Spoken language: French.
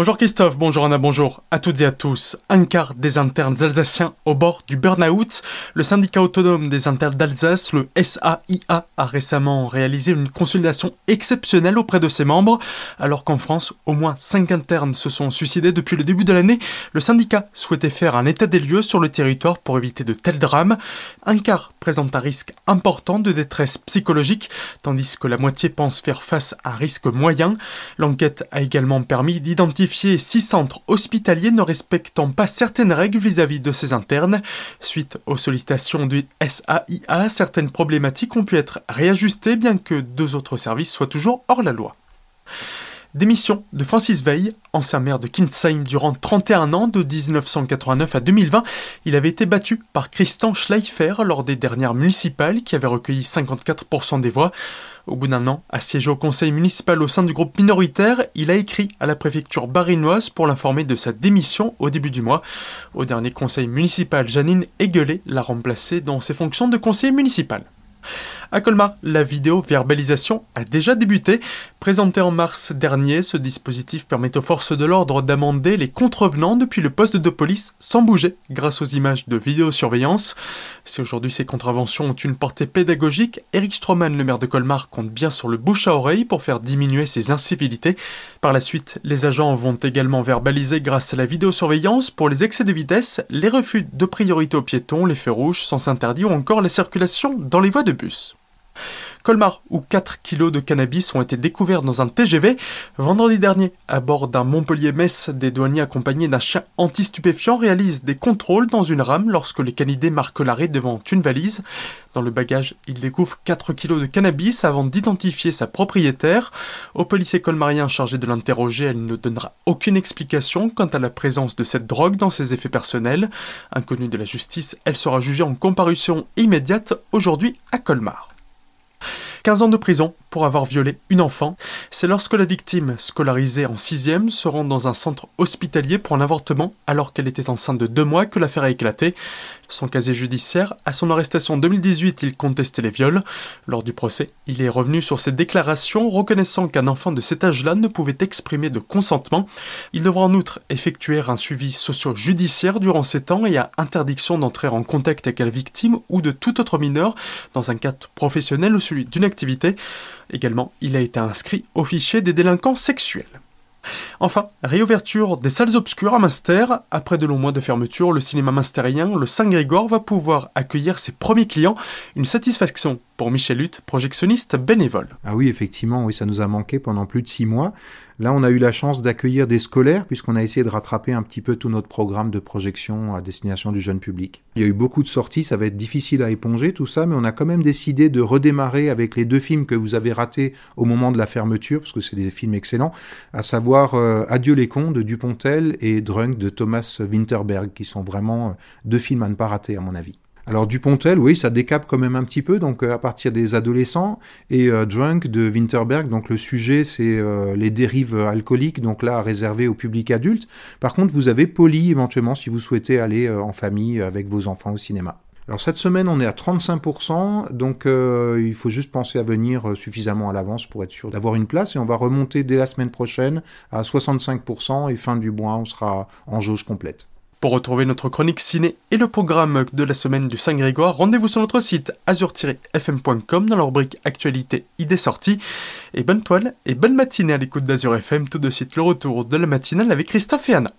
Bonjour Christophe, bonjour Anna, bonjour à toutes et à tous. Un quart des internes alsaciens au bord du burn-out. Le syndicat autonome des internes d'Alsace, le SAIA, a récemment réalisé une consultation exceptionnelle auprès de ses membres. Alors qu'en France, au moins 5 internes se sont suicidés depuis le début de l'année, le syndicat souhaitait faire un état des lieux sur le territoire pour éviter de tels drames. Un quart présente un risque important de détresse psychologique, tandis que la moitié pense faire face à un risque moyen. L'enquête a également permis d'identifier six centres hospitaliers ne respectant pas certaines règles vis-à-vis de ces internes. Suite aux sollicitations du SAIA, certaines problématiques ont pu être réajustées bien que deux autres services soient toujours hors la loi. Démission de Francis Veil, ancien maire de Kinsheim durant 31 ans de 1989 à 2020. Il avait été battu par Christian Schleifer lors des dernières municipales qui avaient recueilli 54% des voix. Au bout d'un an, assiégé au conseil municipal au sein du groupe minoritaire, il a écrit à la préfecture barinoise pour l'informer de sa démission au début du mois. Au dernier conseil municipal, Janine Eguelet l'a remplacé dans ses fonctions de conseiller municipal. À Colmar, la vidéo-verbalisation a déjà débuté. Présenté en mars dernier, ce dispositif permet aux forces de l'ordre d'amender les contrevenants depuis le poste de police sans bouger grâce aux images de vidéosurveillance. Si aujourd'hui ces contraventions ont une portée pédagogique, Eric Stroman, le maire de Colmar, compte bien sur le bouche à oreille pour faire diminuer ces incivilités. Par la suite, les agents vont également verbaliser grâce à la vidéosurveillance pour les excès de vitesse, les refus de priorité aux piétons, les feux rouges, sans interdit ou encore la circulation dans les voies de bus. Colmar, où 4 kilos de cannabis ont été découverts dans un TGV. Vendredi dernier, à bord d'un Montpellier-Metz, des douaniers accompagnés d'un chien anti-stupéfiant réalisent des contrôles dans une rame lorsque les canidés marquent l'arrêt devant une valise. Dans le bagage, ils découvrent 4 kilos de cannabis avant d'identifier sa propriétaire. Au policier colmarien chargé de l'interroger, elle ne donnera aucune explication quant à la présence de cette drogue dans ses effets personnels. Inconnue de la justice, elle sera jugée en comparution immédiate aujourd'hui à Colmar. 15 ans de prison pour avoir violé une enfant. C'est lorsque la victime, scolarisée en 6 se rend dans un centre hospitalier pour un avortement alors qu'elle était enceinte de 2 mois que l'affaire a éclaté. Son casier judiciaire, à son arrestation en 2018, il contestait les viols. Lors du procès, il est revenu sur ses déclarations, reconnaissant qu'un enfant de cet âge-là ne pouvait exprimer de consentement. Il devra en outre effectuer un suivi socio-judiciaire durant ces temps et a interdiction d'entrer en contact avec la victime ou de tout autre mineur dans un cadre professionnel ou celui d'une activité. Également, il a été inscrit au fichier des délinquants sexuels. Enfin, réouverture des salles obscures à Munster. Après de longs mois de fermeture, le cinéma munsterien, le Saint-Grégoire, va pouvoir accueillir ses premiers clients. Une satisfaction pour Michel Hutt, projectionniste bénévole. Ah oui, effectivement, oui, ça nous a manqué pendant plus de six mois. Là, on a eu la chance d'accueillir des scolaires, puisqu'on a essayé de rattraper un petit peu tout notre programme de projection à destination du jeune public. Il y a eu beaucoup de sorties, ça va être difficile à éponger tout ça, mais on a quand même décidé de redémarrer avec les deux films que vous avez ratés au moment de la fermeture, parce que c'est des films excellents, à savoir euh, Adieu les cons de Dupontel et Drunk de Thomas Winterberg, qui sont vraiment euh, deux films à ne pas rater, à mon avis. Alors Dupontel, oui, ça décape quand même un petit peu, donc euh, à partir des adolescents, et euh, Drunk de Winterberg, donc le sujet c'est euh, les dérives alcooliques, donc là réservé au public adulte. Par contre, vous avez Poly éventuellement si vous souhaitez aller en famille avec vos enfants au cinéma. Alors cette semaine, on est à 35%, donc il faut juste penser à venir suffisamment à l'avance pour être sûr d'avoir une place, et on va remonter dès la semaine prochaine à 65%, et fin du mois, on sera en jauge complète. Pour retrouver notre chronique ciné et le programme de la semaine du Saint-Grégoire, rendez-vous sur notre site azur-fm.com dans la rubrique Actualité idées sorties. Et bonne toile et bonne matinée à l'écoute d'Azur FM. Tout de suite le retour de la matinale avec Christophe et Anna.